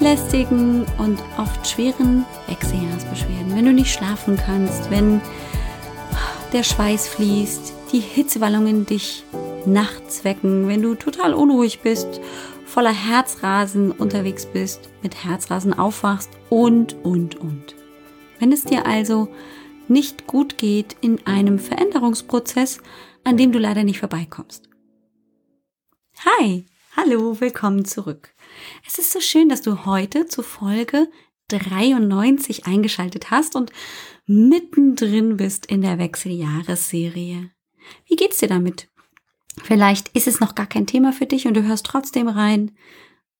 lästigen und oft schweren Wechseljahresbeschwerden. Wenn du nicht schlafen kannst, wenn der Schweiß fließt, die Hitzewallungen dich nachts wecken, wenn du total unruhig bist, voller Herzrasen unterwegs bist, mit Herzrasen aufwachst und, und, und. Wenn es dir also nicht gut geht in einem Veränderungsprozess, an dem du leider nicht vorbeikommst. Hi, hallo, willkommen zurück. Es ist so schön, dass du heute zur Folge 93 eingeschaltet hast und mittendrin bist in der Wechseljahresserie. Wie geht's dir damit? Vielleicht ist es noch gar kein Thema für dich und du hörst trotzdem rein.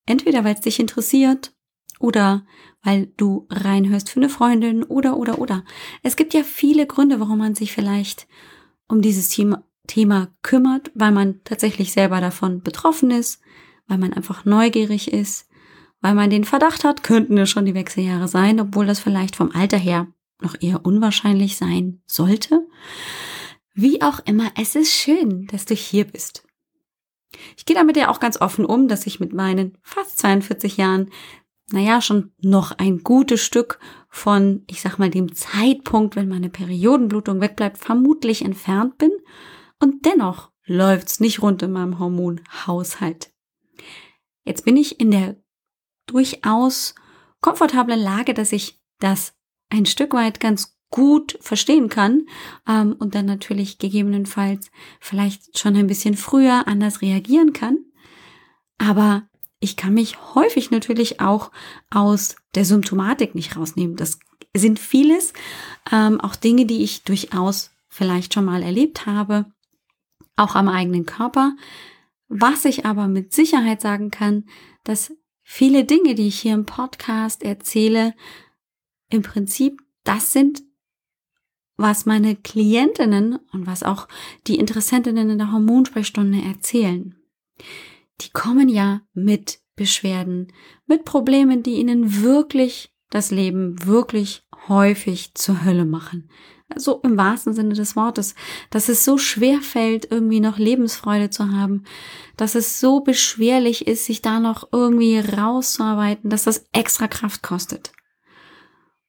Entweder weil es dich interessiert oder weil du reinhörst für eine Freundin oder oder oder. Es gibt ja viele Gründe, warum man sich vielleicht um dieses Thema, Thema kümmert, weil man tatsächlich selber davon betroffen ist, weil man einfach neugierig ist, weil man den Verdacht hat, könnten es schon die Wechseljahre sein, obwohl das vielleicht vom Alter her noch eher unwahrscheinlich sein sollte. Wie auch immer, es ist schön, dass du hier bist. Ich gehe damit ja auch ganz offen um, dass ich mit meinen fast 42 Jahren, naja, schon noch ein gutes Stück von, ich sag mal, dem Zeitpunkt, wenn meine Periodenblutung wegbleibt, vermutlich entfernt bin. Und dennoch läuft's nicht rund in meinem Hormonhaushalt. Jetzt bin ich in der durchaus komfortablen Lage, dass ich das ein Stück weit ganz gut verstehen kann ähm, und dann natürlich gegebenenfalls vielleicht schon ein bisschen früher anders reagieren kann. Aber ich kann mich häufig natürlich auch aus der Symptomatik nicht rausnehmen. Das sind vieles, ähm, auch Dinge, die ich durchaus vielleicht schon mal erlebt habe, auch am eigenen Körper. Was ich aber mit Sicherheit sagen kann, dass viele Dinge, die ich hier im Podcast erzähle, im Prinzip das sind, was meine Klientinnen und was auch die Interessentinnen in der Hormonsprechstunde erzählen. Die kommen ja mit Beschwerden, mit Problemen, die ihnen wirklich das Leben wirklich häufig zur Hölle machen so im wahrsten Sinne des Wortes, dass es so schwer fällt, irgendwie noch Lebensfreude zu haben, dass es so beschwerlich ist, sich da noch irgendwie rauszuarbeiten, dass das extra Kraft kostet.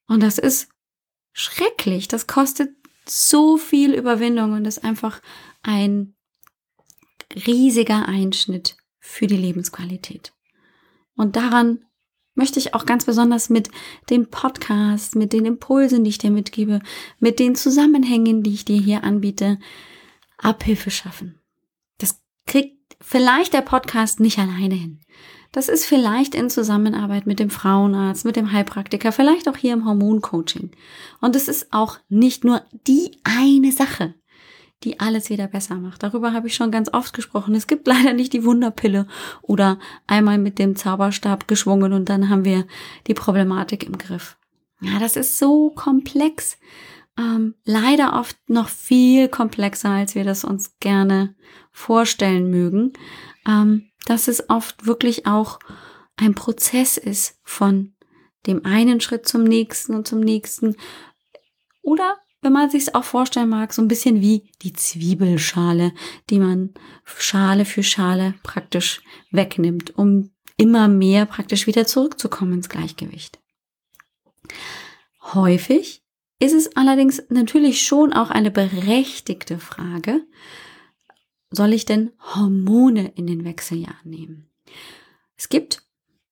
Und das ist schrecklich, das kostet so viel Überwindung und ist einfach ein riesiger Einschnitt für die Lebensqualität. Und daran möchte ich auch ganz besonders mit dem Podcast, mit den Impulsen, die ich dir mitgebe, mit den Zusammenhängen, die ich dir hier anbiete, Abhilfe schaffen. Das kriegt vielleicht der Podcast nicht alleine hin. Das ist vielleicht in Zusammenarbeit mit dem Frauenarzt, mit dem Heilpraktiker, vielleicht auch hier im Hormoncoaching. Und es ist auch nicht nur die eine Sache die alles wieder besser macht. Darüber habe ich schon ganz oft gesprochen. Es gibt leider nicht die Wunderpille oder einmal mit dem Zauberstab geschwungen und dann haben wir die Problematik im Griff. Ja, das ist so komplex. Ähm, leider oft noch viel komplexer, als wir das uns gerne vorstellen mögen. Ähm, dass es oft wirklich auch ein Prozess ist von dem einen Schritt zum nächsten und zum nächsten. Oder wenn man sich auch vorstellen mag, so ein bisschen wie die Zwiebelschale, die man Schale für Schale praktisch wegnimmt, um immer mehr praktisch wieder zurückzukommen ins Gleichgewicht. Häufig ist es allerdings natürlich schon auch eine berechtigte Frage, soll ich denn Hormone in den Wechseljahren nehmen? Es gibt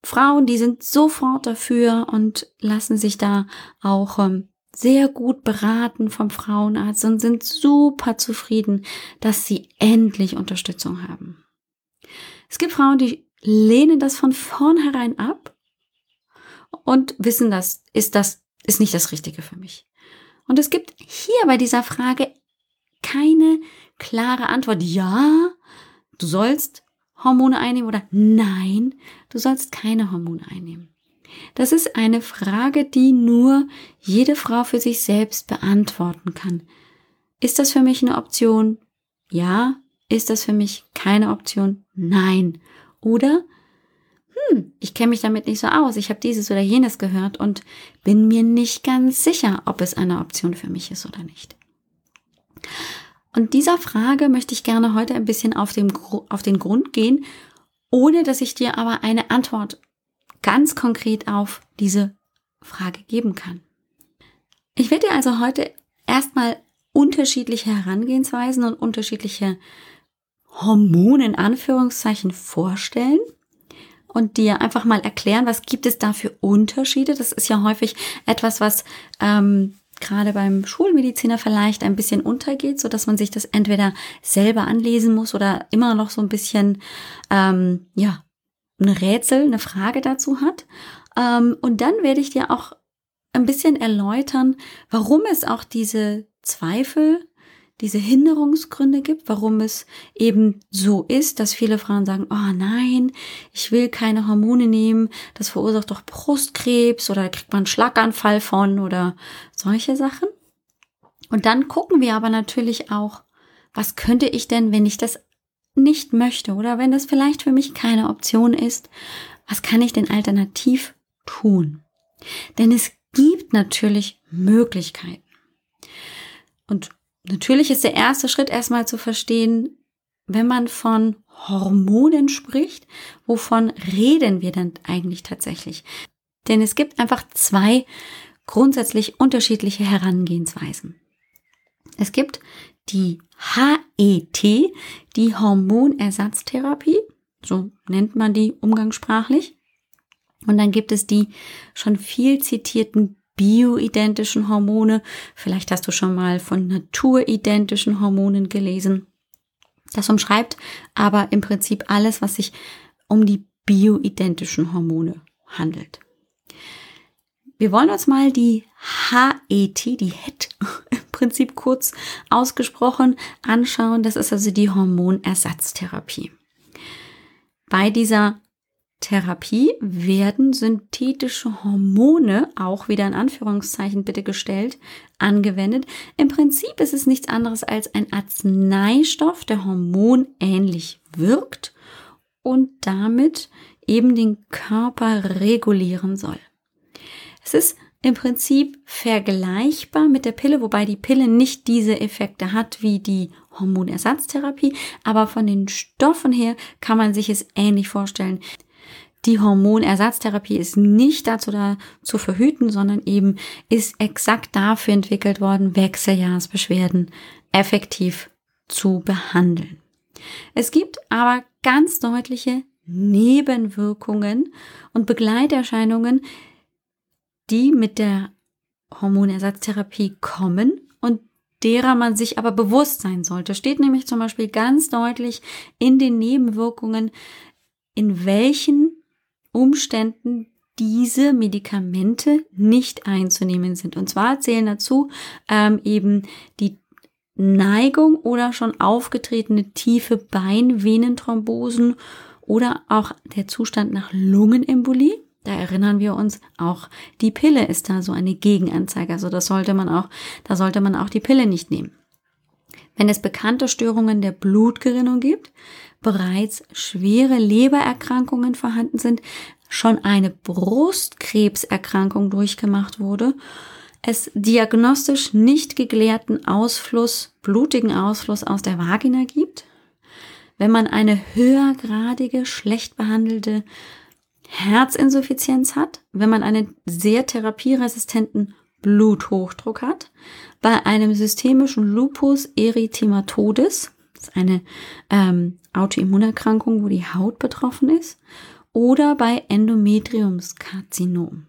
Frauen, die sind sofort dafür und lassen sich da auch ähm, sehr gut beraten vom Frauenarzt und sind super zufrieden, dass sie endlich Unterstützung haben. Es gibt Frauen, die lehnen das von vornherein ab und wissen, das ist das ist nicht das Richtige für mich. Und es gibt hier bei dieser Frage keine klare Antwort. Ja, du sollst Hormone einnehmen oder nein, du sollst keine Hormone einnehmen. Das ist eine Frage, die nur jede Frau für sich selbst beantworten kann. Ist das für mich eine Option? Ja. Ist das für mich keine Option? Nein. Oder hm, ich kenne mich damit nicht so aus, ich habe dieses oder jenes gehört und bin mir nicht ganz sicher, ob es eine Option für mich ist oder nicht. Und dieser Frage möchte ich gerne heute ein bisschen auf, dem, auf den Grund gehen, ohne dass ich dir aber eine Antwort ganz konkret auf diese Frage geben kann. Ich werde dir also heute erstmal unterschiedliche Herangehensweisen und unterschiedliche Hormone in Anführungszeichen vorstellen und dir einfach mal erklären, was gibt es da für Unterschiede. Das ist ja häufig etwas, was ähm, gerade beim Schulmediziner vielleicht ein bisschen untergeht, so dass man sich das entweder selber anlesen muss oder immer noch so ein bisschen ähm, ja ein Rätsel, eine Frage dazu hat. Ähm, und dann werde ich dir auch ein bisschen erläutern, warum es auch diese Zweifel diese Hinderungsgründe gibt, warum es eben so ist, dass viele Frauen sagen, oh nein, ich will keine Hormone nehmen, das verursacht doch Brustkrebs oder kriegt man einen Schlaganfall von oder solche Sachen. Und dann gucken wir aber natürlich auch, was könnte ich denn, wenn ich das nicht möchte oder wenn das vielleicht für mich keine Option ist, was kann ich denn alternativ tun? Denn es gibt natürlich Möglichkeiten. Und Natürlich ist der erste Schritt erstmal zu verstehen, wenn man von Hormonen spricht, wovon reden wir denn eigentlich tatsächlich? Denn es gibt einfach zwei grundsätzlich unterschiedliche Herangehensweisen. Es gibt die HET, die Hormonersatztherapie, so nennt man die umgangssprachlich. Und dann gibt es die schon viel zitierten bioidentischen Hormone. Vielleicht hast du schon mal von naturidentischen Hormonen gelesen. Das umschreibt aber im Prinzip alles, was sich um die bioidentischen Hormone handelt. Wir wollen uns mal die HET, die HET Prinzip kurz ausgesprochen anschauen. Das ist also die Hormonersatztherapie. Bei dieser Therapie werden synthetische Hormone, auch wieder in Anführungszeichen bitte gestellt, angewendet. Im Prinzip ist es nichts anderes als ein Arzneistoff, der hormonähnlich wirkt und damit eben den Körper regulieren soll. Es ist im Prinzip vergleichbar mit der Pille, wobei die Pille nicht diese Effekte hat wie die Hormonersatztherapie, aber von den Stoffen her kann man sich es ähnlich vorstellen. Die Hormonersatztherapie ist nicht dazu da zu verhüten, sondern eben ist exakt dafür entwickelt worden, Wechseljahrsbeschwerden effektiv zu behandeln. Es gibt aber ganz deutliche Nebenwirkungen und Begleiterscheinungen, die mit der Hormonersatztherapie kommen und derer man sich aber bewusst sein sollte. Steht nämlich zum Beispiel ganz deutlich in den Nebenwirkungen, in welchen Umständen diese Medikamente nicht einzunehmen sind. Und zwar zählen dazu ähm, eben die Neigung oder schon aufgetretene tiefe Beinvenenthrombosen oder auch der Zustand nach Lungenembolie. Da erinnern wir uns auch, die Pille ist da so eine Gegenanzeige. Also das sollte man auch, da sollte man auch die Pille nicht nehmen. Wenn es bekannte Störungen der Blutgerinnung gibt, bereits schwere Lebererkrankungen vorhanden sind, schon eine Brustkrebserkrankung durchgemacht wurde, es diagnostisch nicht geklärten Ausfluss, blutigen Ausfluss aus der Vagina gibt, wenn man eine höhergradige, schlecht behandelte Herzinsuffizienz hat, wenn man einen sehr therapieresistenten Bluthochdruck hat, bei einem systemischen Lupus erythematodes, das ist eine ähm, Autoimmunerkrankung, wo die Haut betroffen ist, oder bei Endometriumskarzinom.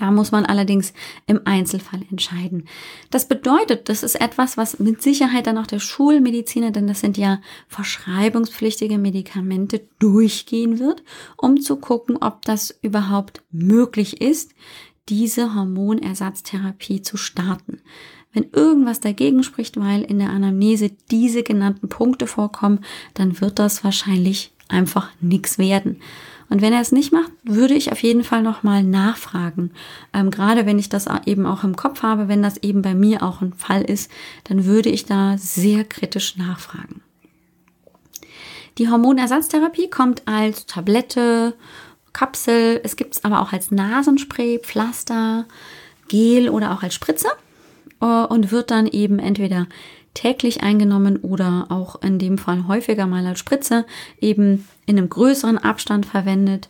Da muss man allerdings im Einzelfall entscheiden. Das bedeutet, das ist etwas, was mit Sicherheit dann auch der Schulmediziner, denn das sind ja verschreibungspflichtige Medikamente, durchgehen wird, um zu gucken, ob das überhaupt möglich ist, diese Hormonersatztherapie zu starten. Wenn irgendwas dagegen spricht, weil in der Anamnese diese genannten Punkte vorkommen, dann wird das wahrscheinlich einfach nichts werden. Und wenn er es nicht macht, würde ich auf jeden Fall nochmal nachfragen. Ähm, gerade wenn ich das eben auch im Kopf habe, wenn das eben bei mir auch ein Fall ist, dann würde ich da sehr kritisch nachfragen. Die Hormonersatztherapie kommt als Tablette, Kapsel, es gibt es aber auch als Nasenspray, Pflaster, Gel oder auch als Spritze äh, und wird dann eben entweder täglich eingenommen oder auch in dem Fall häufiger mal als Spritze eben in einem größeren Abstand verwendet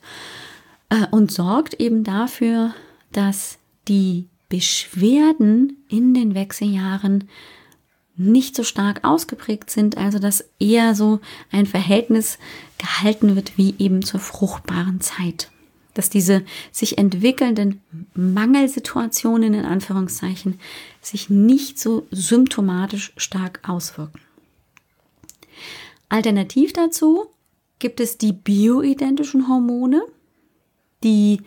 äh, und sorgt eben dafür, dass die Beschwerden in den Wechseljahren nicht so stark ausgeprägt sind, also dass eher so ein Verhältnis gehalten wird wie eben zur fruchtbaren Zeit. Dass diese sich entwickelnden Mangelsituationen in Anführungszeichen sich nicht so symptomatisch stark auswirken. Alternativ dazu gibt es die bioidentischen Hormone, die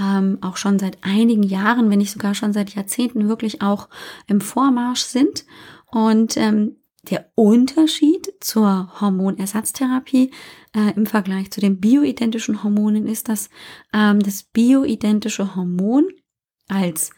ähm, auch schon seit einigen Jahren, wenn nicht sogar schon seit Jahrzehnten wirklich auch im Vormarsch sind. Und ähm, der Unterschied zur Hormonersatztherapie äh, im Vergleich zu den bioidentischen Hormonen ist, dass ähm, das bioidentische Hormon als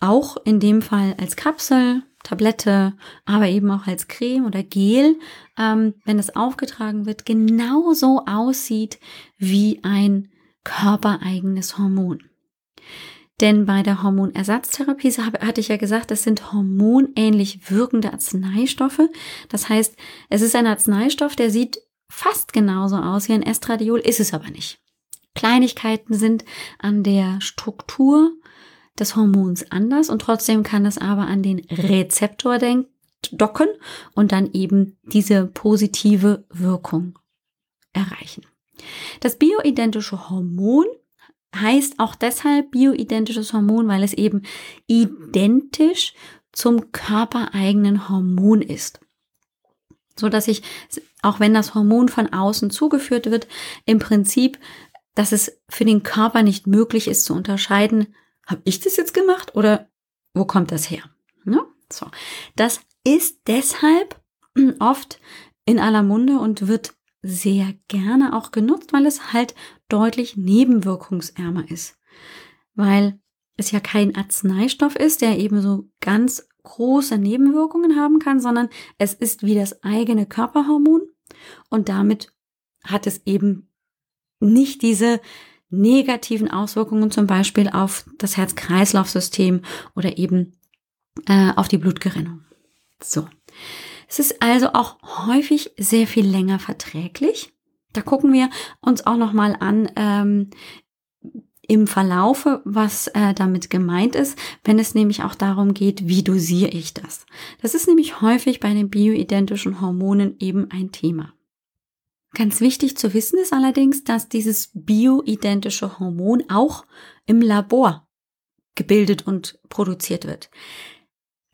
auch in dem Fall als Kapsel, Tablette, aber eben auch als Creme oder Gel, ähm, wenn es aufgetragen wird, genauso aussieht wie ein körpereigenes Hormon. Denn bei der Hormonersatztherapie hatte ich ja gesagt, das sind hormonähnlich wirkende Arzneistoffe. Das heißt, es ist ein Arzneistoff, der sieht fast genauso aus wie ein Estradiol, ist es aber nicht. Kleinigkeiten sind an der Struktur des Hormons anders und trotzdem kann es aber an den Rezeptor docken und dann eben diese positive Wirkung erreichen. Das bioidentische Hormon heißt auch deshalb bioidentisches Hormon, weil es eben identisch zum körpereigenen Hormon ist. So dass ich, auch wenn das Hormon von außen zugeführt wird, im Prinzip, dass es für den Körper nicht möglich ist zu unterscheiden, habe ich das jetzt gemacht oder wo kommt das her? Ne? So. Das ist deshalb oft in aller Munde und wird sehr gerne auch genutzt, weil es halt deutlich nebenwirkungsärmer ist. Weil es ja kein Arzneistoff ist, der eben so ganz große Nebenwirkungen haben kann, sondern es ist wie das eigene Körperhormon und damit hat es eben nicht diese negativen Auswirkungen zum Beispiel auf das Herz-Kreislauf-System oder eben äh, auf die Blutgerinnung. So. Es ist also auch häufig sehr viel länger verträglich. Da gucken wir uns auch nochmal an ähm, im Verlaufe, was äh, damit gemeint ist, wenn es nämlich auch darum geht, wie dosiere ich das. Das ist nämlich häufig bei den bioidentischen Hormonen eben ein Thema. Ganz wichtig zu wissen ist allerdings, dass dieses bioidentische Hormon auch im Labor gebildet und produziert wird.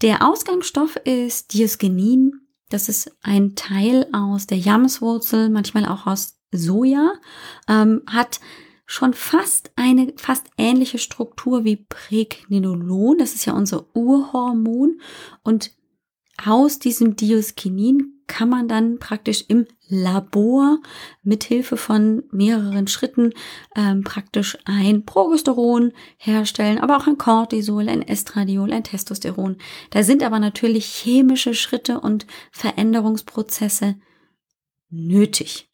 Der Ausgangsstoff ist Diosgenin. Das ist ein Teil aus der Jamswurzel, manchmal auch aus Soja, ähm, hat schon fast eine fast ähnliche Struktur wie Pregnenolon. Das ist ja unser Urhormon. Und aus diesem Dioskinin kann man dann praktisch im Labor mit Hilfe von mehreren Schritten ähm, praktisch ein Progesteron herstellen, aber auch ein Cortisol, ein Estradiol, ein Testosteron. Da sind aber natürlich chemische Schritte und Veränderungsprozesse nötig.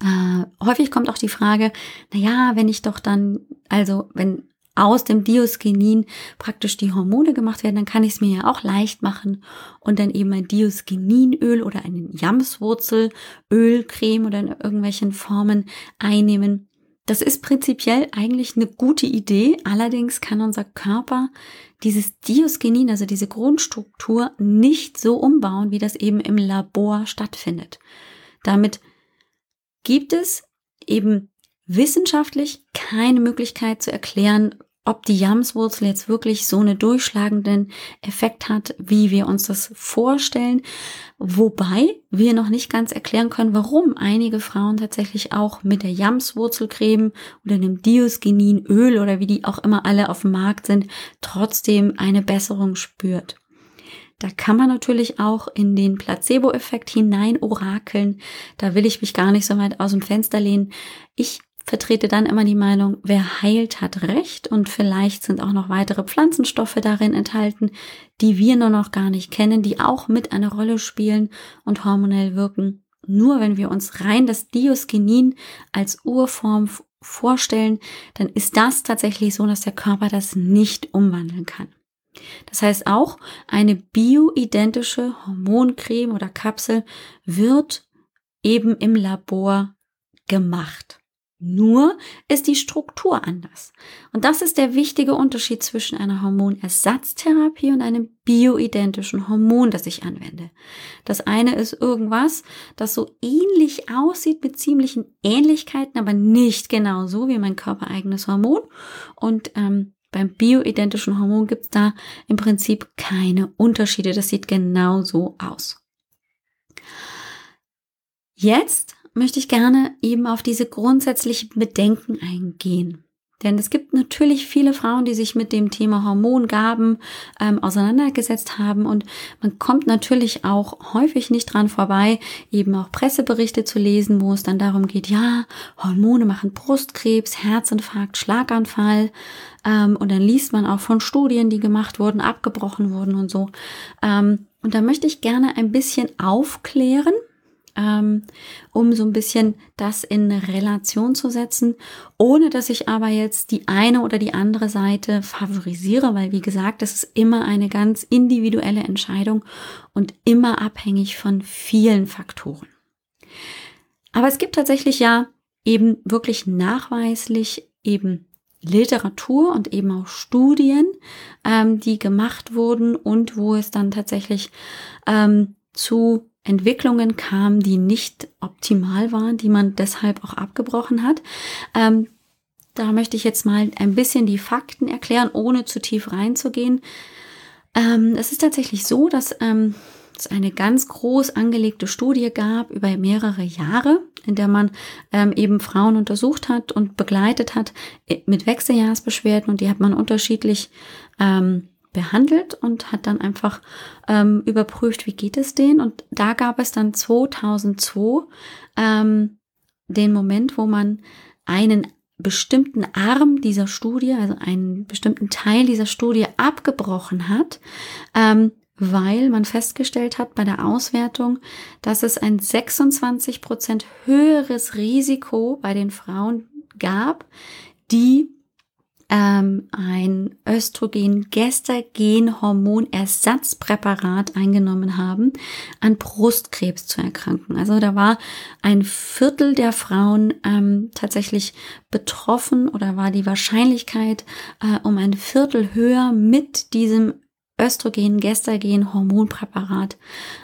Äh, häufig kommt auch die Frage, na ja, wenn ich doch dann, also wenn aus dem Diosgenin praktisch die Hormone gemacht werden, dann kann ich es mir ja auch leicht machen und dann eben ein Diosgeninöl oder einen Jamswurzelöl, Creme oder in irgendwelchen Formen einnehmen. Das ist prinzipiell eigentlich eine gute Idee, allerdings kann unser Körper dieses Diosgenin, also diese Grundstruktur, nicht so umbauen, wie das eben im Labor stattfindet. Damit gibt es eben wissenschaftlich keine Möglichkeit zu erklären, ob die Jamswurzel jetzt wirklich so einen durchschlagenden Effekt hat, wie wir uns das vorstellen. Wobei wir noch nicht ganz erklären können, warum einige Frauen tatsächlich auch mit der Jamswurzelcreme oder dem Diosgeninöl oder wie die auch immer alle auf dem Markt sind, trotzdem eine Besserung spürt. Da kann man natürlich auch in den Placebo-Effekt hinein orakeln. Da will ich mich gar nicht so weit aus dem Fenster lehnen. Ich vertrete dann immer die Meinung, wer heilt, hat Recht und vielleicht sind auch noch weitere Pflanzenstoffe darin enthalten, die wir nur noch gar nicht kennen, die auch mit eine Rolle spielen und hormonell wirken. Nur wenn wir uns rein das Diosgenin als Urform vorstellen, dann ist das tatsächlich so, dass der Körper das nicht umwandeln kann. Das heißt auch, eine bioidentische Hormoncreme oder Kapsel wird eben im Labor gemacht. Nur ist die Struktur anders. Und das ist der wichtige Unterschied zwischen einer Hormonersatztherapie und einem bioidentischen Hormon, das ich anwende. Das eine ist irgendwas, das so ähnlich aussieht mit ziemlichen Ähnlichkeiten, aber nicht genau so wie mein körpereigenes Hormon. Und ähm, beim bioidentischen Hormon gibt es da im Prinzip keine Unterschiede. Das sieht genau so aus. Jetzt möchte ich gerne eben auf diese grundsätzlichen Bedenken eingehen. Denn es gibt natürlich viele Frauen, die sich mit dem Thema Hormongaben ähm, auseinandergesetzt haben und man kommt natürlich auch häufig nicht dran vorbei, eben auch Presseberichte zu lesen, wo es dann darum geht, ja, Hormone machen Brustkrebs, Herzinfarkt, Schlaganfall ähm, und dann liest man auch von Studien, die gemacht wurden, abgebrochen wurden und so. Ähm, und da möchte ich gerne ein bisschen aufklären, um so ein bisschen das in Relation zu setzen, ohne dass ich aber jetzt die eine oder die andere Seite favorisiere, weil wie gesagt, das ist immer eine ganz individuelle Entscheidung und immer abhängig von vielen Faktoren. Aber es gibt tatsächlich ja eben wirklich nachweislich eben Literatur und eben auch Studien, ähm, die gemacht wurden und wo es dann tatsächlich ähm, zu Entwicklungen kamen, die nicht optimal waren, die man deshalb auch abgebrochen hat. Ähm, da möchte ich jetzt mal ein bisschen die Fakten erklären, ohne zu tief reinzugehen. Ähm, es ist tatsächlich so, dass ähm, es eine ganz groß angelegte Studie gab über mehrere Jahre, in der man ähm, eben Frauen untersucht hat und begleitet hat mit Wechseljahrsbeschwerden und die hat man unterschiedlich ähm, behandelt und hat dann einfach ähm, überprüft, wie geht es denen. Und da gab es dann 2002 ähm, den Moment, wo man einen bestimmten Arm dieser Studie, also einen bestimmten Teil dieser Studie abgebrochen hat, ähm, weil man festgestellt hat bei der Auswertung, dass es ein 26 Prozent höheres Risiko bei den Frauen gab, die ähm, ein Östrogen-Gestagen-Hormonersatzpräparat eingenommen haben, an Brustkrebs zu erkranken. Also da war ein Viertel der Frauen ähm, tatsächlich betroffen oder war die Wahrscheinlichkeit äh, um ein Viertel höher mit diesem Östrogen, Gestagen, Hormonpräparat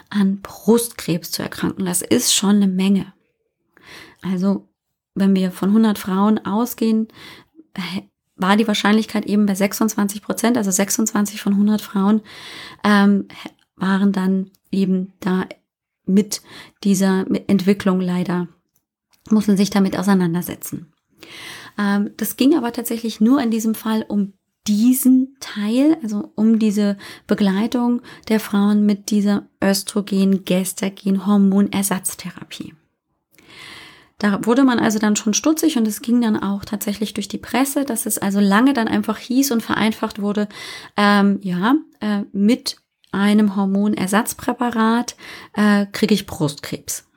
an Brustkrebs zu erkranken. Das ist schon eine Menge. Also, wenn wir von 100 Frauen ausgehen, war die Wahrscheinlichkeit eben bei 26 Prozent, also 26 von 100 Frauen ähm, waren dann eben da mit dieser Entwicklung leider, mussten sich damit auseinandersetzen. Ähm, das ging aber tatsächlich nur in diesem Fall um diesen Teil, also um diese Begleitung der Frauen mit dieser Östrogen-Gestagen-Hormonersatztherapie. Da wurde man also dann schon stutzig und es ging dann auch tatsächlich durch die Presse, dass es also lange dann einfach hieß und vereinfacht wurde, ähm, ja, äh, mit einem Hormonersatzpräparat äh, kriege ich Brustkrebs.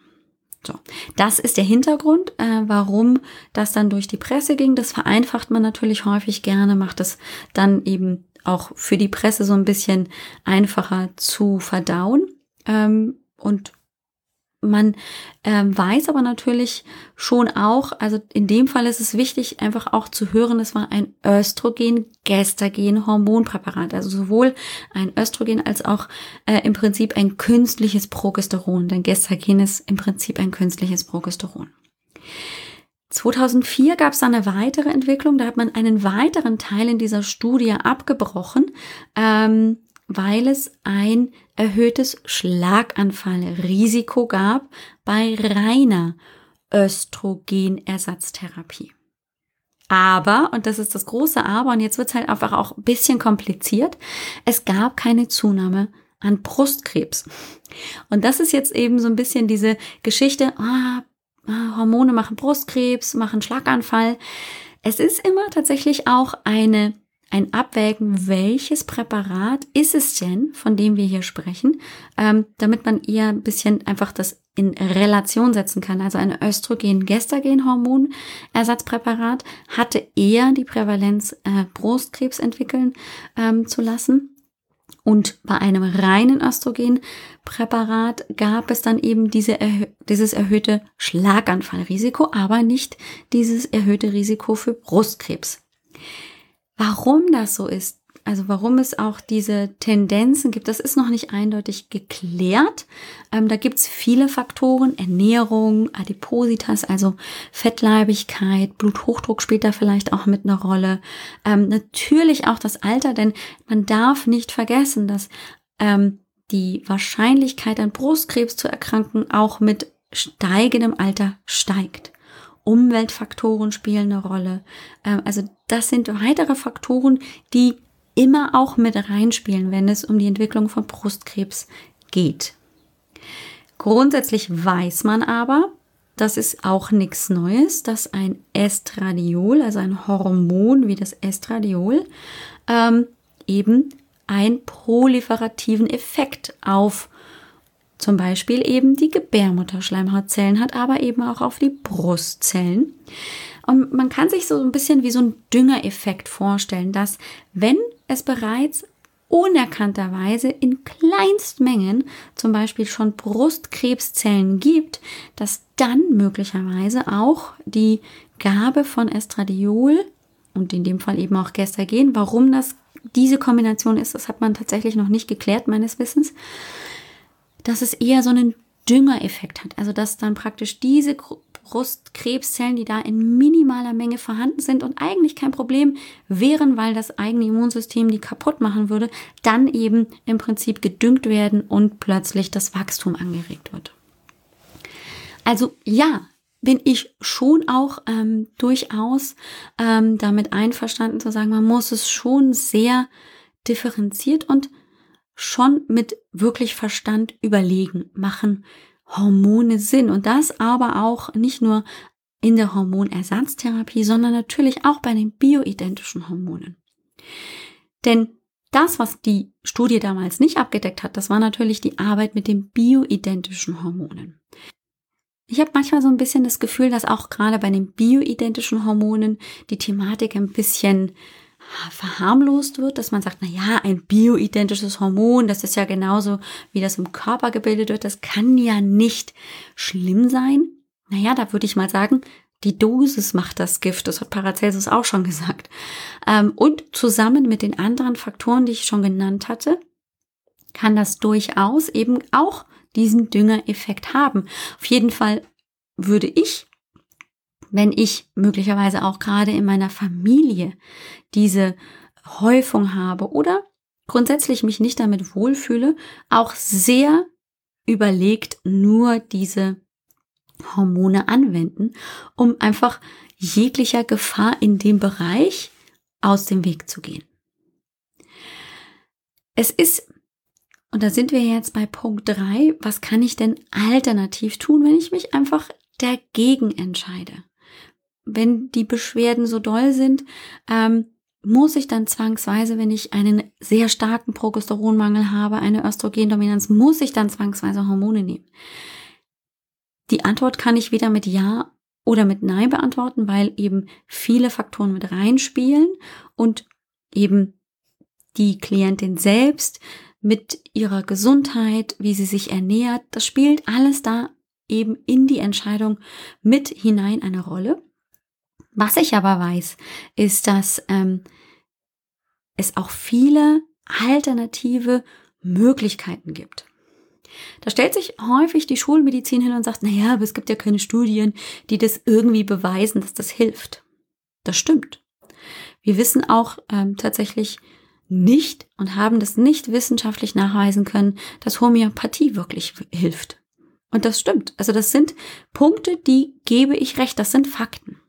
So, das ist der Hintergrund, äh, warum das dann durch die Presse ging. Das vereinfacht man natürlich häufig gerne, macht es dann eben auch für die Presse so ein bisschen einfacher zu verdauen. Ähm, und man ähm, weiß aber natürlich schon auch, also in dem Fall ist es wichtig, einfach auch zu hören, es war ein Östrogen-Gestagen-Hormonpräparat, also sowohl ein Östrogen als auch äh, im Prinzip ein künstliches Progesteron, denn Gestagen ist im Prinzip ein künstliches Progesteron. 2004 gab es eine weitere Entwicklung, da hat man einen weiteren Teil in dieser Studie abgebrochen, ähm, weil es ein erhöhtes Schlaganfallrisiko gab bei reiner Östrogenersatztherapie. Aber, und das ist das große Aber, und jetzt wird es halt einfach auch ein bisschen kompliziert, es gab keine Zunahme an Brustkrebs. Und das ist jetzt eben so ein bisschen diese Geschichte, ah, ah, Hormone machen Brustkrebs, machen Schlaganfall. Es ist immer tatsächlich auch eine ein Abwägen, welches Präparat ist es denn, von dem wir hier sprechen, ähm, damit man eher ein bisschen einfach das in Relation setzen kann. Also ein Östrogen-Gestagen-Hormon-Ersatzpräparat hatte eher die Prävalenz, äh, Brustkrebs entwickeln ähm, zu lassen. Und bei einem reinen Östrogenpräparat gab es dann eben diese erhö dieses erhöhte Schlaganfallrisiko, aber nicht dieses erhöhte Risiko für Brustkrebs. Warum das so ist, also warum es auch diese Tendenzen gibt, das ist noch nicht eindeutig geklärt. Ähm, da gibt es viele Faktoren, Ernährung, Adipositas, also Fettleibigkeit, Bluthochdruck spielt da vielleicht auch mit einer Rolle. Ähm, natürlich auch das Alter, denn man darf nicht vergessen, dass ähm, die Wahrscheinlichkeit an Brustkrebs zu erkranken auch mit steigendem Alter steigt. Umweltfaktoren spielen eine Rolle. Ähm, also das sind weitere Faktoren, die immer auch mit reinspielen, wenn es um die Entwicklung von Brustkrebs geht. Grundsätzlich weiß man aber, das ist auch nichts Neues, dass ein Estradiol, also ein Hormon wie das Estradiol, ähm, eben einen proliferativen Effekt auf zum Beispiel eben die Gebärmutterschleimhautzellen hat, aber eben auch auf die Brustzellen. Und man kann sich so ein bisschen wie so ein Düngereffekt vorstellen, dass wenn es bereits unerkannterweise in Kleinstmengen zum Beispiel schon Brustkrebszellen gibt, dass dann möglicherweise auch die Gabe von Estradiol und in dem Fall eben auch Gestagen, warum das diese Kombination ist, das hat man tatsächlich noch nicht geklärt meines Wissens, dass es eher so einen Düngereffekt hat. Also dass dann praktisch diese Brustkrebszellen, die da in minimaler Menge vorhanden sind und eigentlich kein Problem wären, weil das eigene Immunsystem die kaputt machen würde, dann eben im Prinzip gedüngt werden und plötzlich das Wachstum angeregt wird. Also ja, bin ich schon auch ähm, durchaus ähm, damit einverstanden zu sagen, man muss es schon sehr differenziert und schon mit wirklich Verstand überlegen, machen Hormone Sinn. Und das aber auch nicht nur in der Hormonersatztherapie, sondern natürlich auch bei den bioidentischen Hormonen. Denn das, was die Studie damals nicht abgedeckt hat, das war natürlich die Arbeit mit den bioidentischen Hormonen. Ich habe manchmal so ein bisschen das Gefühl, dass auch gerade bei den bioidentischen Hormonen die Thematik ein bisschen verharmlost wird, dass man sagt, na ja, ein bioidentisches Hormon, das ist ja genauso, wie das im Körper gebildet wird, das kann ja nicht schlimm sein. Naja, da würde ich mal sagen, die Dosis macht das Gift, das hat Paracelsus auch schon gesagt. Ähm, und zusammen mit den anderen Faktoren, die ich schon genannt hatte, kann das durchaus eben auch diesen Düngereffekt haben. Auf jeden Fall würde ich wenn ich möglicherweise auch gerade in meiner Familie diese Häufung habe oder grundsätzlich mich nicht damit wohlfühle, auch sehr überlegt nur diese Hormone anwenden, um einfach jeglicher Gefahr in dem Bereich aus dem Weg zu gehen. Es ist, und da sind wir jetzt bei Punkt drei. was kann ich denn alternativ tun, wenn ich mich einfach dagegen entscheide? Wenn die Beschwerden so doll sind, ähm, muss ich dann zwangsweise, wenn ich einen sehr starken Progesteronmangel habe, eine Östrogendominanz, muss ich dann zwangsweise Hormone nehmen? Die Antwort kann ich weder mit Ja oder mit Nein beantworten, weil eben viele Faktoren mit reinspielen und eben die Klientin selbst mit ihrer Gesundheit, wie sie sich ernährt, das spielt alles da eben in die Entscheidung mit hinein eine Rolle. Was ich aber weiß, ist, dass ähm, es auch viele alternative Möglichkeiten gibt. Da stellt sich häufig die Schulmedizin hin und sagt, naja, aber es gibt ja keine Studien, die das irgendwie beweisen, dass das hilft. Das stimmt. Wir wissen auch ähm, tatsächlich nicht und haben das nicht wissenschaftlich nachweisen können, dass Homöopathie wirklich hilft. Und das stimmt. Also das sind Punkte, die gebe ich recht, das sind Fakten.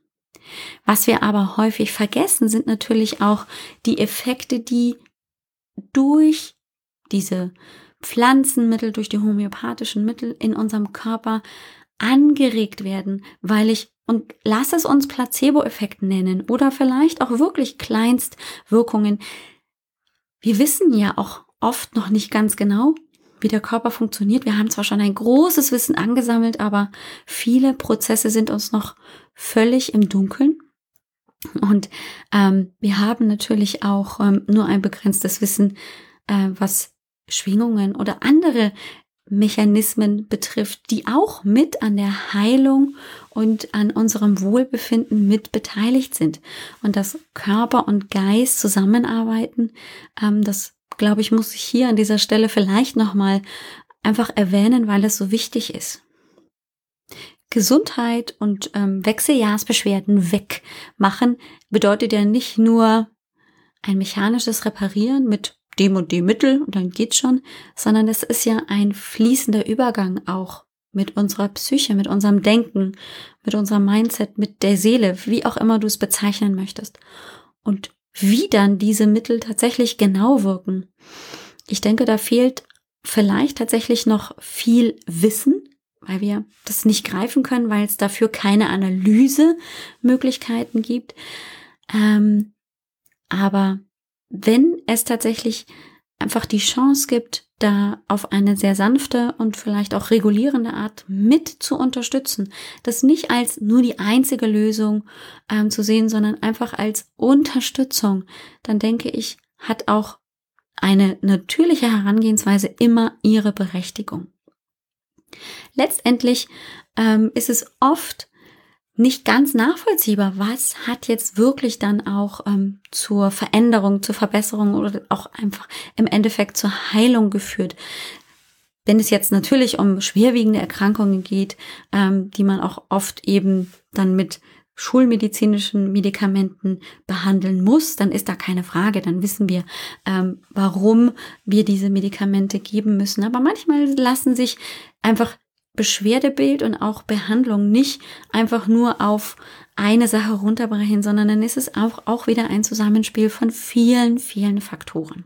Was wir aber häufig vergessen, sind natürlich auch die Effekte, die durch diese Pflanzenmittel, durch die homöopathischen Mittel in unserem Körper angeregt werden, weil ich und lass es uns Placebo-Effekt nennen oder vielleicht auch wirklich Kleinstwirkungen. Wir wissen ja auch oft noch nicht ganz genau, wie der Körper funktioniert. Wir haben zwar schon ein großes Wissen angesammelt, aber viele Prozesse sind uns noch völlig im Dunkeln. Und ähm, wir haben natürlich auch ähm, nur ein begrenztes Wissen, äh, was Schwingungen oder andere Mechanismen betrifft, die auch mit an der Heilung und an unserem Wohlbefinden mit beteiligt sind. Und dass Körper und Geist zusammenarbeiten, ähm, das glaube ich, muss ich hier an dieser Stelle vielleicht nochmal einfach erwähnen, weil es so wichtig ist. Gesundheit und ähm, Wechseljahrsbeschwerden wegmachen bedeutet ja nicht nur ein mechanisches Reparieren mit dem und dem Mittel und dann geht's schon, sondern es ist ja ein fließender Übergang auch mit unserer Psyche, mit unserem Denken, mit unserem Mindset, mit der Seele, wie auch immer du es bezeichnen möchtest. Und wie dann diese Mittel tatsächlich genau wirken. Ich denke, da fehlt vielleicht tatsächlich noch viel Wissen, weil wir das nicht greifen können, weil es dafür keine Analysemöglichkeiten gibt. Ähm, aber wenn es tatsächlich einfach die Chance gibt, da auf eine sehr sanfte und vielleicht auch regulierende Art mit zu unterstützen, das nicht als nur die einzige Lösung ähm, zu sehen, sondern einfach als Unterstützung, dann denke ich, hat auch eine natürliche Herangehensweise immer ihre Berechtigung. Letztendlich ähm, ist es oft nicht ganz nachvollziehbar, was hat jetzt wirklich dann auch ähm, zur Veränderung, zur Verbesserung oder auch einfach im Endeffekt zur Heilung geführt. Wenn es jetzt natürlich um schwerwiegende Erkrankungen geht, ähm, die man auch oft eben dann mit schulmedizinischen Medikamenten behandeln muss, dann ist da keine Frage. Dann wissen wir, ähm, warum wir diese Medikamente geben müssen. Aber manchmal lassen sich einfach Beschwerdebild und auch Behandlung nicht einfach nur auf eine Sache runterbrechen, sondern dann ist es auch, auch wieder ein Zusammenspiel von vielen, vielen Faktoren.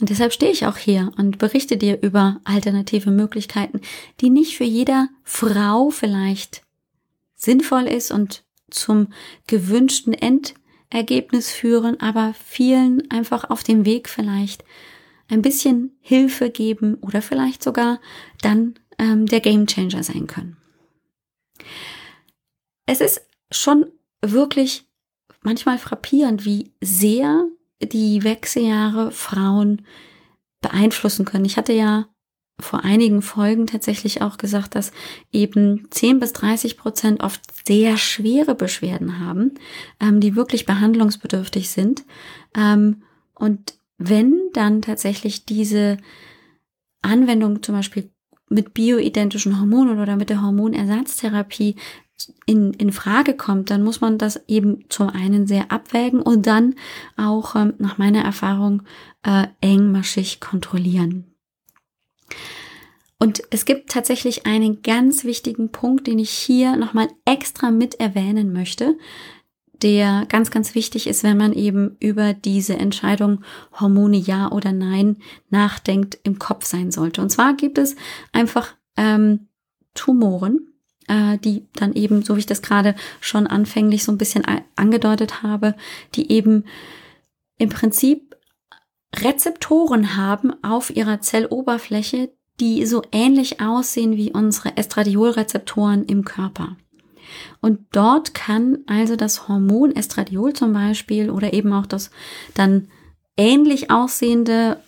Und deshalb stehe ich auch hier und berichte dir über alternative Möglichkeiten, die nicht für jeder Frau vielleicht sinnvoll ist und zum gewünschten Endergebnis führen, aber vielen einfach auf dem Weg vielleicht ein bisschen Hilfe geben oder vielleicht sogar dann ähm, der Gamechanger sein können. Es ist schon wirklich manchmal frappierend, wie sehr die Wechseljahre Frauen beeinflussen können. Ich hatte ja vor einigen Folgen tatsächlich auch gesagt, dass eben 10 bis 30 Prozent oft sehr schwere Beschwerden haben, ähm, die wirklich behandlungsbedürftig sind. Ähm, und wenn dann tatsächlich diese Anwendung zum Beispiel mit bioidentischen Hormonen oder mit der Hormonersatztherapie in, in Frage kommt, dann muss man das eben zum einen sehr abwägen und dann auch ähm, nach meiner Erfahrung äh, engmaschig kontrollieren. Und es gibt tatsächlich einen ganz wichtigen Punkt, den ich hier nochmal extra mit erwähnen möchte, der ganz, ganz wichtig ist, wenn man eben über diese Entscheidung Hormone ja oder nein nachdenkt, im Kopf sein sollte. Und zwar gibt es einfach ähm, Tumoren, äh, die dann eben, so wie ich das gerade schon anfänglich so ein bisschen angedeutet habe, die eben im Prinzip Rezeptoren haben auf ihrer Zelloberfläche, die so ähnlich aussehen wie unsere Estradiolrezeptoren im Körper. Und dort kann also das Hormon Estradiol zum Beispiel oder eben auch das dann ähnlich aussehende,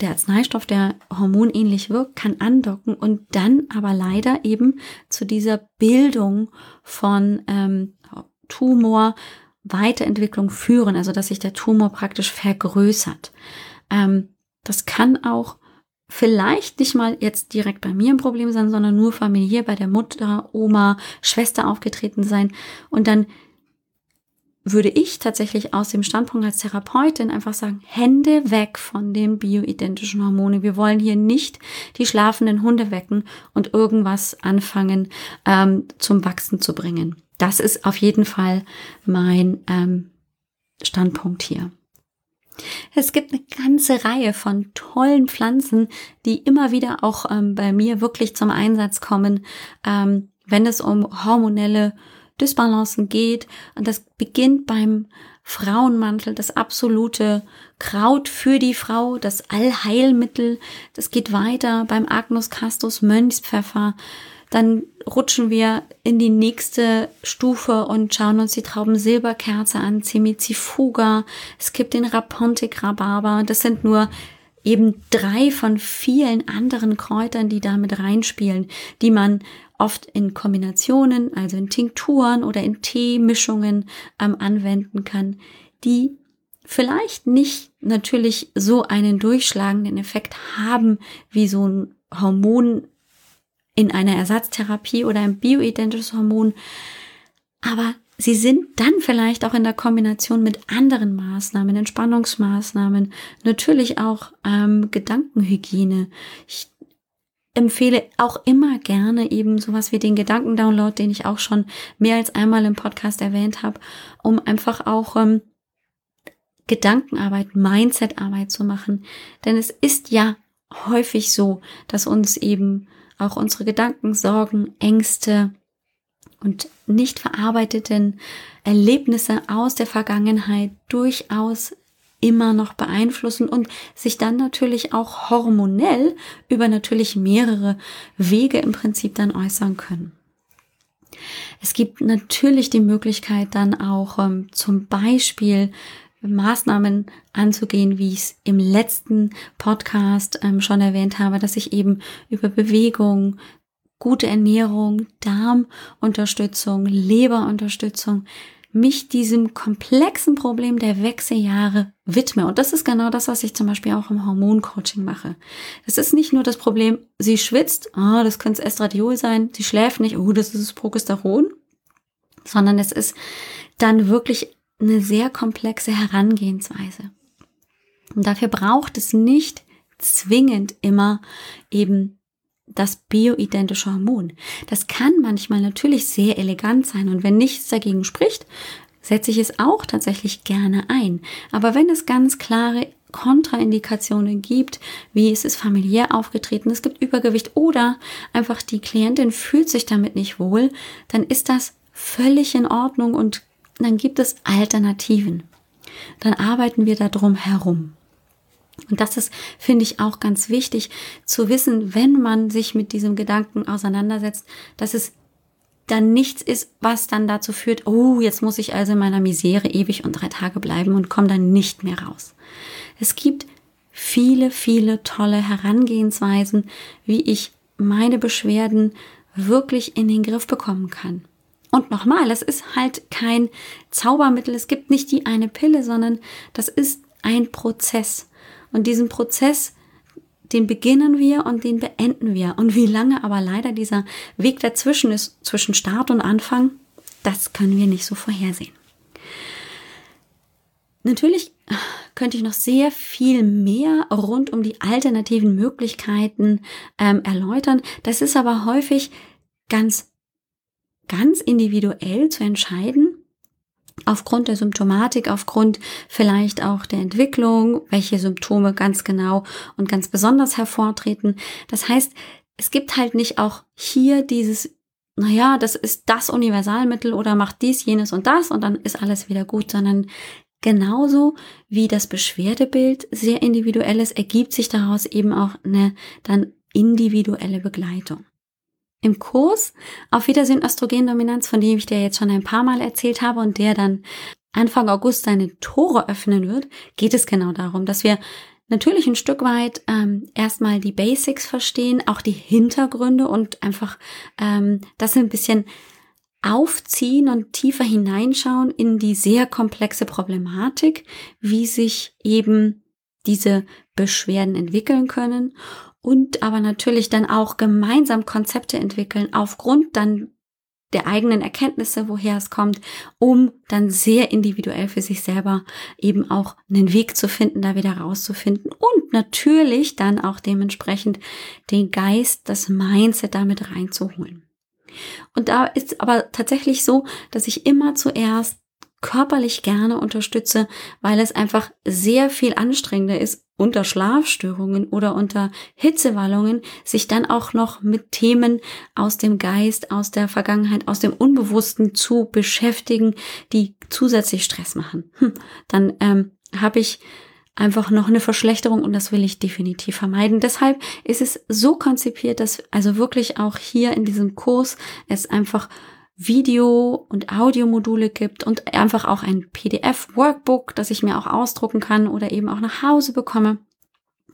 der Arzneistoff, der hormonähnlich wirkt, kann andocken und dann aber leider eben zu dieser Bildung von ähm, Tumor Weiterentwicklung führen, also dass sich der Tumor praktisch vergrößert. Ähm, das kann auch vielleicht nicht mal jetzt direkt bei mir ein Problem sein, sondern nur familiär bei der Mutter, Oma, Schwester aufgetreten sein. Und dann würde ich tatsächlich aus dem Standpunkt als Therapeutin einfach sagen, Hände weg von den bioidentischen Hormonen. Wir wollen hier nicht die schlafenden Hunde wecken und irgendwas anfangen ähm, zum Wachsen zu bringen. Das ist auf jeden Fall mein ähm, Standpunkt hier. Es gibt eine ganze Reihe von tollen Pflanzen, die immer wieder auch ähm, bei mir wirklich zum Einsatz kommen, ähm, wenn es um hormonelle Dysbalancen geht. Und das beginnt beim Frauenmantel, das absolute Kraut für die Frau, das Allheilmittel. Das geht weiter beim Agnus castus Mönchspfeffer. Dann rutschen wir in die nächste Stufe und schauen uns die Traubensilberkerze an, Cemicifuga. Es gibt den Rapontic Rhabarber. Das sind nur eben drei von vielen anderen Kräutern, die da mit reinspielen, die man oft in Kombinationen, also in Tinkturen oder in Teemischungen ähm, anwenden kann, die vielleicht nicht natürlich so einen durchschlagenden Effekt haben wie so ein Hormon in einer Ersatztherapie oder ein bioidentisches Hormon, aber sie sind dann vielleicht auch in der Kombination mit anderen Maßnahmen, Entspannungsmaßnahmen, natürlich auch ähm, Gedankenhygiene. Ich empfehle auch immer gerne eben sowas wie den Gedankendownload, den ich auch schon mehr als einmal im Podcast erwähnt habe, um einfach auch ähm, Gedankenarbeit, Mindsetarbeit zu machen. Denn es ist ja häufig so, dass uns eben auch unsere Gedanken, Sorgen, Ängste und nicht verarbeiteten Erlebnisse aus der Vergangenheit durchaus immer noch beeinflussen und sich dann natürlich auch hormonell über natürlich mehrere Wege im Prinzip dann äußern können. Es gibt natürlich die Möglichkeit dann auch ähm, zum Beispiel Maßnahmen anzugehen, wie ich es im letzten Podcast ähm, schon erwähnt habe, dass ich eben über Bewegung, gute Ernährung, Darmunterstützung, Leberunterstützung mich diesem komplexen Problem der Wechseljahre widme. Und das ist genau das, was ich zum Beispiel auch im Hormoncoaching mache. Es ist nicht nur das Problem, sie schwitzt, oh, das könnte Estradiol sein, sie schläft nicht, oh, das ist Progesteron, sondern es ist dann wirklich eine sehr komplexe Herangehensweise. Und dafür braucht es nicht zwingend immer eben das bioidentische Hormon. Das kann manchmal natürlich sehr elegant sein und wenn nichts dagegen spricht, setze ich es auch tatsächlich gerne ein. Aber wenn es ganz klare Kontraindikationen gibt, wie es ist familiär aufgetreten, es gibt Übergewicht oder einfach die Klientin fühlt sich damit nicht wohl, dann ist das völlig in Ordnung und dann gibt es Alternativen. Dann arbeiten wir da drum herum. Und das ist, finde ich, auch ganz wichtig zu wissen, wenn man sich mit diesem Gedanken auseinandersetzt, dass es dann nichts ist, was dann dazu führt, oh, jetzt muss ich also in meiner Misere ewig und drei Tage bleiben und komme dann nicht mehr raus. Es gibt viele, viele tolle Herangehensweisen, wie ich meine Beschwerden wirklich in den Griff bekommen kann. Und nochmal, es ist halt kein Zaubermittel, es gibt nicht die eine Pille, sondern das ist ein Prozess. Und diesen Prozess, den beginnen wir und den beenden wir. Und wie lange aber leider dieser Weg dazwischen ist, zwischen Start und Anfang, das können wir nicht so vorhersehen. Natürlich könnte ich noch sehr viel mehr rund um die alternativen Möglichkeiten ähm, erläutern. Das ist aber häufig ganz, ganz individuell zu entscheiden, aufgrund der Symptomatik, aufgrund vielleicht auch der Entwicklung, welche Symptome ganz genau und ganz besonders hervortreten. Das heißt, es gibt halt nicht auch hier dieses, naja, das ist das Universalmittel oder macht dies, jenes und das und dann ist alles wieder gut, sondern genauso wie das Beschwerdebild sehr individuell ist, ergibt sich daraus eben auch eine dann individuelle Begleitung. Im Kurs Auf Wiedersehen Östrogendominanz, von dem ich dir jetzt schon ein paar Mal erzählt habe und der dann Anfang August seine Tore öffnen wird, geht es genau darum, dass wir natürlich ein Stück weit ähm, erstmal die Basics verstehen, auch die Hintergründe und einfach ähm, das ein bisschen aufziehen und tiefer hineinschauen in die sehr komplexe Problematik, wie sich eben diese Beschwerden entwickeln können und aber natürlich dann auch gemeinsam Konzepte entwickeln aufgrund dann der eigenen Erkenntnisse, woher es kommt, um dann sehr individuell für sich selber eben auch einen Weg zu finden, da wieder rauszufinden und natürlich dann auch dementsprechend den Geist, das Mindset damit reinzuholen. Und da ist aber tatsächlich so, dass ich immer zuerst körperlich gerne unterstütze, weil es einfach sehr viel anstrengender ist, unter Schlafstörungen oder unter Hitzewallungen sich dann auch noch mit Themen aus dem Geist, aus der Vergangenheit, aus dem Unbewussten zu beschäftigen, die zusätzlich Stress machen. Hm, dann ähm, habe ich einfach noch eine Verschlechterung und das will ich definitiv vermeiden. Deshalb ist es so konzipiert, dass also wirklich auch hier in diesem Kurs es einfach Video- und Audiomodule gibt und einfach auch ein PDF-Workbook, das ich mir auch ausdrucken kann oder eben auch nach Hause bekomme,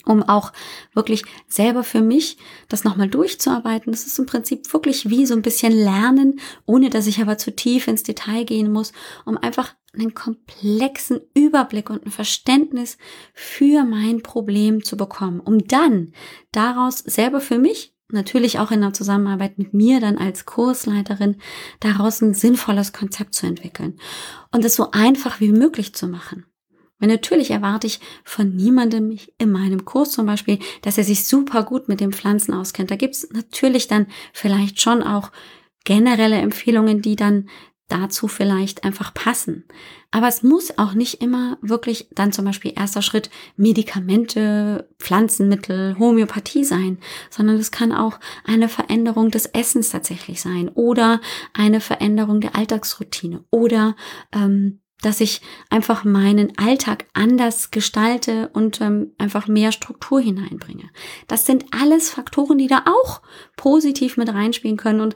um auch wirklich selber für mich das nochmal durchzuarbeiten. Das ist im Prinzip wirklich wie so ein bisschen Lernen, ohne dass ich aber zu tief ins Detail gehen muss, um einfach einen komplexen Überblick und ein Verständnis für mein Problem zu bekommen, um dann daraus selber für mich natürlich auch in der Zusammenarbeit mit mir dann als Kursleiterin daraus ein sinnvolles Konzept zu entwickeln und es so einfach wie möglich zu machen. Weil natürlich erwarte ich von niemandem in meinem Kurs zum Beispiel, dass er sich super gut mit den Pflanzen auskennt. Da gibt's natürlich dann vielleicht schon auch generelle Empfehlungen, die dann dazu vielleicht einfach passen. Aber es muss auch nicht immer wirklich dann zum Beispiel erster Schritt Medikamente, Pflanzenmittel, Homöopathie sein, sondern es kann auch eine Veränderung des Essens tatsächlich sein oder eine Veränderung der Alltagsroutine oder ähm, dass ich einfach meinen Alltag anders gestalte und ähm, einfach mehr Struktur hineinbringe. Das sind alles Faktoren, die da auch positiv mit reinspielen können und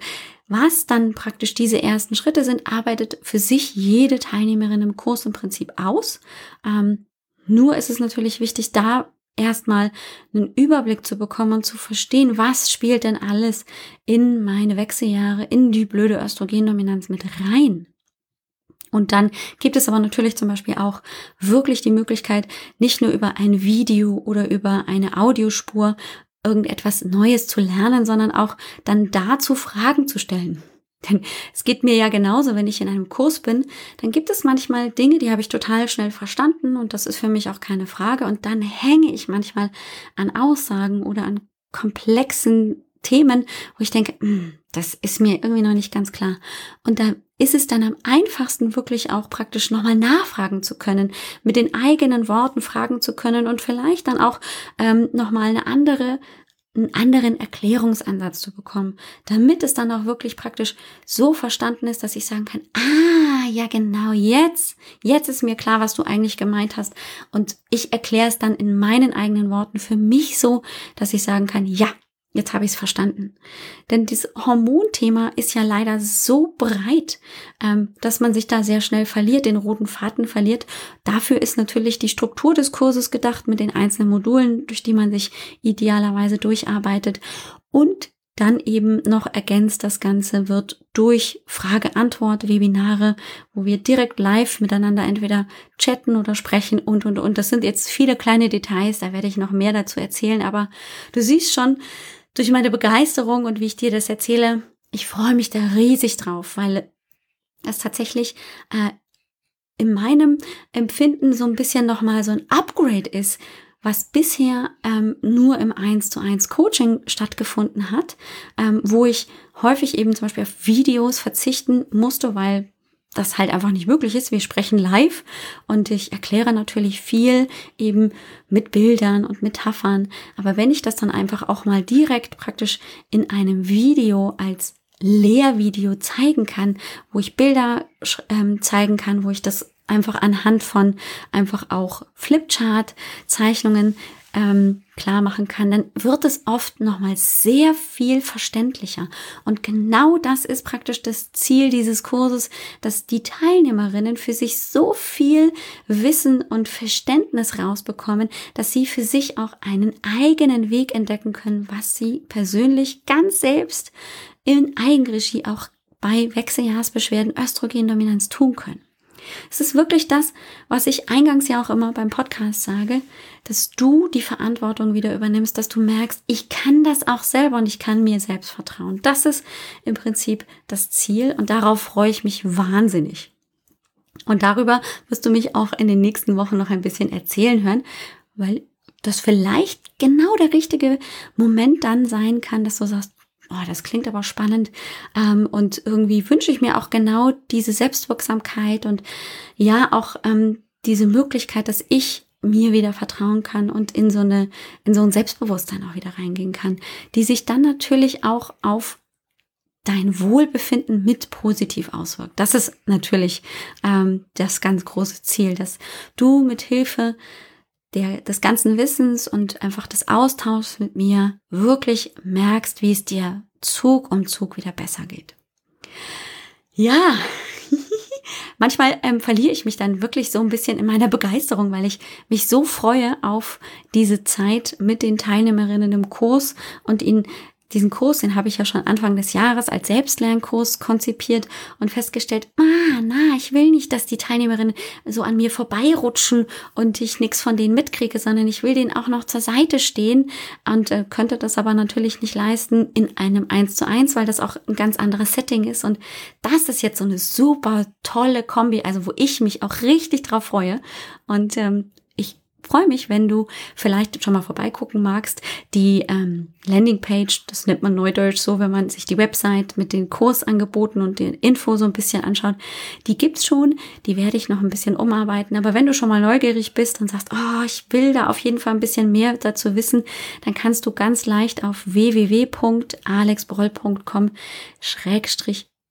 was dann praktisch diese ersten Schritte sind, arbeitet für sich jede Teilnehmerin im Kurs im Prinzip aus. Ähm, nur ist es natürlich wichtig, da erstmal einen Überblick zu bekommen und zu verstehen, was spielt denn alles in meine Wechseljahre, in die blöde Östrogendominanz mit rein. Und dann gibt es aber natürlich zum Beispiel auch wirklich die Möglichkeit, nicht nur über ein Video oder über eine Audiospur irgendetwas Neues zu lernen, sondern auch dann dazu Fragen zu stellen. Denn es geht mir ja genauso, wenn ich in einem Kurs bin, dann gibt es manchmal Dinge, die habe ich total schnell verstanden und das ist für mich auch keine Frage. Und dann hänge ich manchmal an Aussagen oder an komplexen Themen, wo ich denke, hm, das ist mir irgendwie noch nicht ganz klar. Und da ist es dann am einfachsten wirklich auch praktisch nochmal nachfragen zu können, mit den eigenen Worten fragen zu können und vielleicht dann auch ähm, nochmal eine andere einen anderen Erklärungsansatz zu bekommen, damit es dann auch wirklich praktisch so verstanden ist, dass ich sagen kann, ah, ja genau, jetzt, jetzt ist mir klar, was du eigentlich gemeint hast. Und ich erkläre es dann in meinen eigenen Worten für mich so, dass ich sagen kann, ja, Jetzt habe ich es verstanden. Denn dieses Hormonthema ist ja leider so breit, ähm, dass man sich da sehr schnell verliert, den roten Faden verliert. Dafür ist natürlich die Struktur des Kurses gedacht mit den einzelnen Modulen, durch die man sich idealerweise durcharbeitet. Und dann eben noch ergänzt das Ganze wird durch Frage-Antwort-Webinare, wo wir direkt live miteinander entweder chatten oder sprechen und, und, und. Das sind jetzt viele kleine Details, da werde ich noch mehr dazu erzählen, aber du siehst schon, durch meine Begeisterung und wie ich dir das erzähle, ich freue mich da riesig drauf, weil das tatsächlich äh, in meinem Empfinden so ein bisschen nochmal so ein Upgrade ist, was bisher ähm, nur im 1 zu 1 Coaching stattgefunden hat, ähm, wo ich häufig eben zum Beispiel auf Videos verzichten musste, weil das halt einfach nicht möglich ist. Wir sprechen live und ich erkläre natürlich viel eben mit Bildern und Metaphern. Aber wenn ich das dann einfach auch mal direkt praktisch in einem Video als Lehrvideo zeigen kann, wo ich Bilder ähm, zeigen kann, wo ich das einfach anhand von einfach auch Flipchart-Zeichnungen ähm, klar machen kann, dann wird es oft nochmal sehr viel verständlicher. Und genau das ist praktisch das Ziel dieses Kurses, dass die Teilnehmerinnen für sich so viel Wissen und Verständnis rausbekommen, dass sie für sich auch einen eigenen Weg entdecken können, was sie persönlich ganz selbst in Eigenregie auch bei Wechseljahrsbeschwerden, Östrogendominanz tun können. Es ist wirklich das, was ich eingangs ja auch immer beim Podcast sage, dass du die Verantwortung wieder übernimmst, dass du merkst, ich kann das auch selber und ich kann mir selbst vertrauen. Das ist im Prinzip das Ziel und darauf freue ich mich wahnsinnig. Und darüber wirst du mich auch in den nächsten Wochen noch ein bisschen erzählen hören, weil das vielleicht genau der richtige Moment dann sein kann, dass du sagst, oh, das klingt aber spannend. Ähm, und irgendwie wünsche ich mir auch genau diese Selbstwirksamkeit und ja, auch ähm, diese Möglichkeit, dass ich mir wieder vertrauen kann und in so eine, in so ein Selbstbewusstsein auch wieder reingehen kann, die sich dann natürlich auch auf dein Wohlbefinden mit positiv auswirkt. Das ist natürlich ähm, das ganz große Ziel, dass du mit Hilfe der, des ganzen Wissens und einfach des Austauschs mit mir wirklich merkst, wie es dir Zug um Zug wieder besser geht. Ja, manchmal ähm, verliere ich mich dann wirklich so ein bisschen in meiner Begeisterung, weil ich mich so freue auf diese Zeit mit den Teilnehmerinnen im Kurs und ihnen diesen Kurs, den habe ich ja schon Anfang des Jahres als Selbstlernkurs konzipiert und festgestellt, ah, na, ich will nicht, dass die Teilnehmerinnen so an mir vorbeirutschen und ich nichts von denen mitkriege, sondern ich will denen auch noch zur Seite stehen und äh, könnte das aber natürlich nicht leisten in einem Eins zu eins, weil das auch ein ganz anderes Setting ist und das ist jetzt so eine super tolle Kombi, also wo ich mich auch richtig drauf freue und ähm, freue mich, wenn du vielleicht schon mal vorbeigucken magst. Die ähm, Landingpage, das nennt man neudeutsch so, wenn man sich die Website mit den Kursangeboten und den Info so ein bisschen anschaut, die gibt's schon. Die werde ich noch ein bisschen umarbeiten. Aber wenn du schon mal neugierig bist und sagst, oh, ich will da auf jeden Fall ein bisschen mehr dazu wissen, dann kannst du ganz leicht auf www.alexbroll.com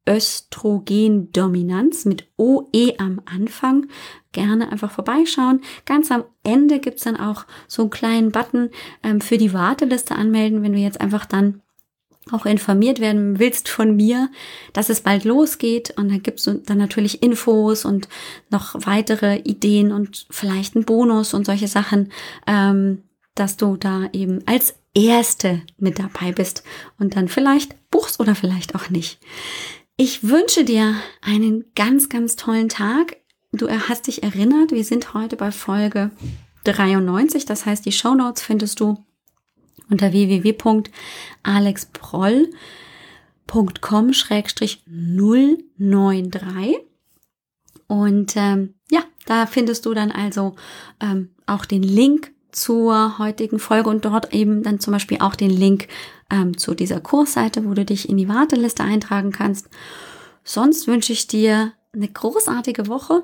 Östrogendominanz mit OE am Anfang. Gerne einfach vorbeischauen. Ganz am Ende gibt's dann auch so einen kleinen Button ähm, für die Warteliste anmelden, wenn du jetzt einfach dann auch informiert werden willst von mir, dass es bald losgeht. Und dann gibt's dann natürlich Infos und noch weitere Ideen und vielleicht einen Bonus und solche Sachen, ähm, dass du da eben als Erste mit dabei bist und dann vielleicht buchst oder vielleicht auch nicht. Ich wünsche dir einen ganz, ganz tollen Tag. Du hast dich erinnert, wir sind heute bei Folge 93. Das heißt, die Show Notes findest du unter www.alexbroll.com-093. Und ähm, ja, da findest du dann also ähm, auch den Link zur heutigen Folge und dort eben dann zum Beispiel auch den Link ähm, zu dieser Kursseite, wo du dich in die Warteliste eintragen kannst. Sonst wünsche ich dir eine großartige Woche.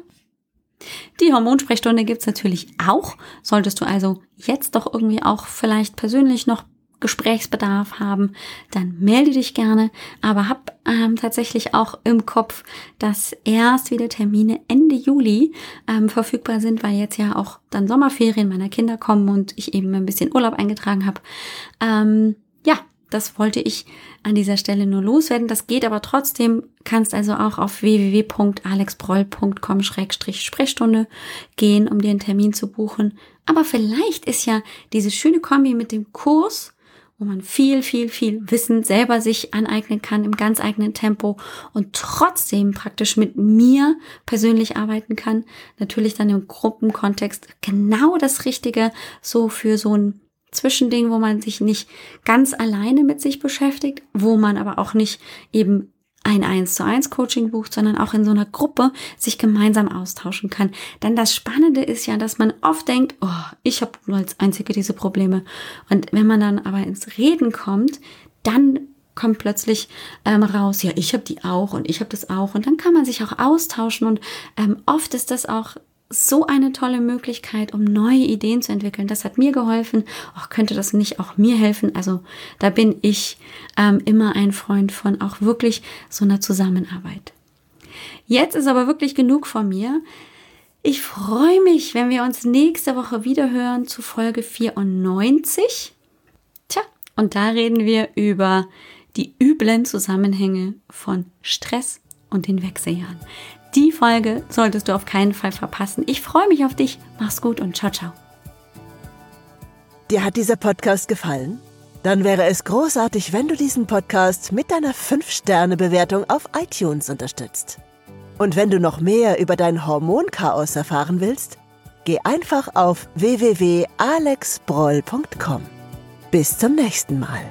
Die Hormonsprechstunde gibt's natürlich auch. Solltest du also jetzt doch irgendwie auch vielleicht persönlich noch Gesprächsbedarf haben, dann melde dich gerne. Aber hab ähm, tatsächlich auch im Kopf, dass erst wieder Termine Ende Juli ähm, verfügbar sind, weil jetzt ja auch dann Sommerferien meiner Kinder kommen und ich eben ein bisschen Urlaub eingetragen habe. Ähm, ja, das wollte ich an dieser Stelle nur loswerden. Das geht aber trotzdem. Kannst also auch auf www.alexbroll.com-sprechstunde gehen, um dir einen Termin zu buchen. Aber vielleicht ist ja diese schöne Kombi mit dem Kurs, wo man viel, viel, viel Wissen selber sich aneignen kann im ganz eigenen Tempo und trotzdem praktisch mit mir persönlich arbeiten kann. Natürlich dann im Gruppenkontext genau das Richtige so für so ein Zwischending, wo man sich nicht ganz alleine mit sich beschäftigt, wo man aber auch nicht eben ein 1 zu 1 Coaching bucht, sondern auch in so einer Gruppe sich gemeinsam austauschen kann. Denn das Spannende ist ja, dass man oft denkt, oh, ich habe nur als Einzige diese Probleme. Und wenn man dann aber ins Reden kommt, dann kommt plötzlich ähm, raus, ja, ich habe die auch und ich habe das auch. Und dann kann man sich auch austauschen. Und ähm, oft ist das auch so eine tolle Möglichkeit, um neue Ideen zu entwickeln. Das hat mir geholfen. Auch könnte das nicht auch mir helfen? Also da bin ich ähm, immer ein Freund von auch wirklich so einer Zusammenarbeit. Jetzt ist aber wirklich genug von mir. Ich freue mich, wenn wir uns nächste Woche wieder hören zu Folge 94. Tja, und da reden wir über die üblen Zusammenhänge von Stress und den Wechseljahren. Die Folge solltest du auf keinen Fall verpassen. Ich freue mich auf dich. Mach's gut und ciao, ciao. Dir hat dieser Podcast gefallen? Dann wäre es großartig, wenn du diesen Podcast mit deiner 5-Sterne-Bewertung auf iTunes unterstützt. Und wenn du noch mehr über dein Hormonchaos erfahren willst, geh einfach auf www.alexbroll.com. Bis zum nächsten Mal.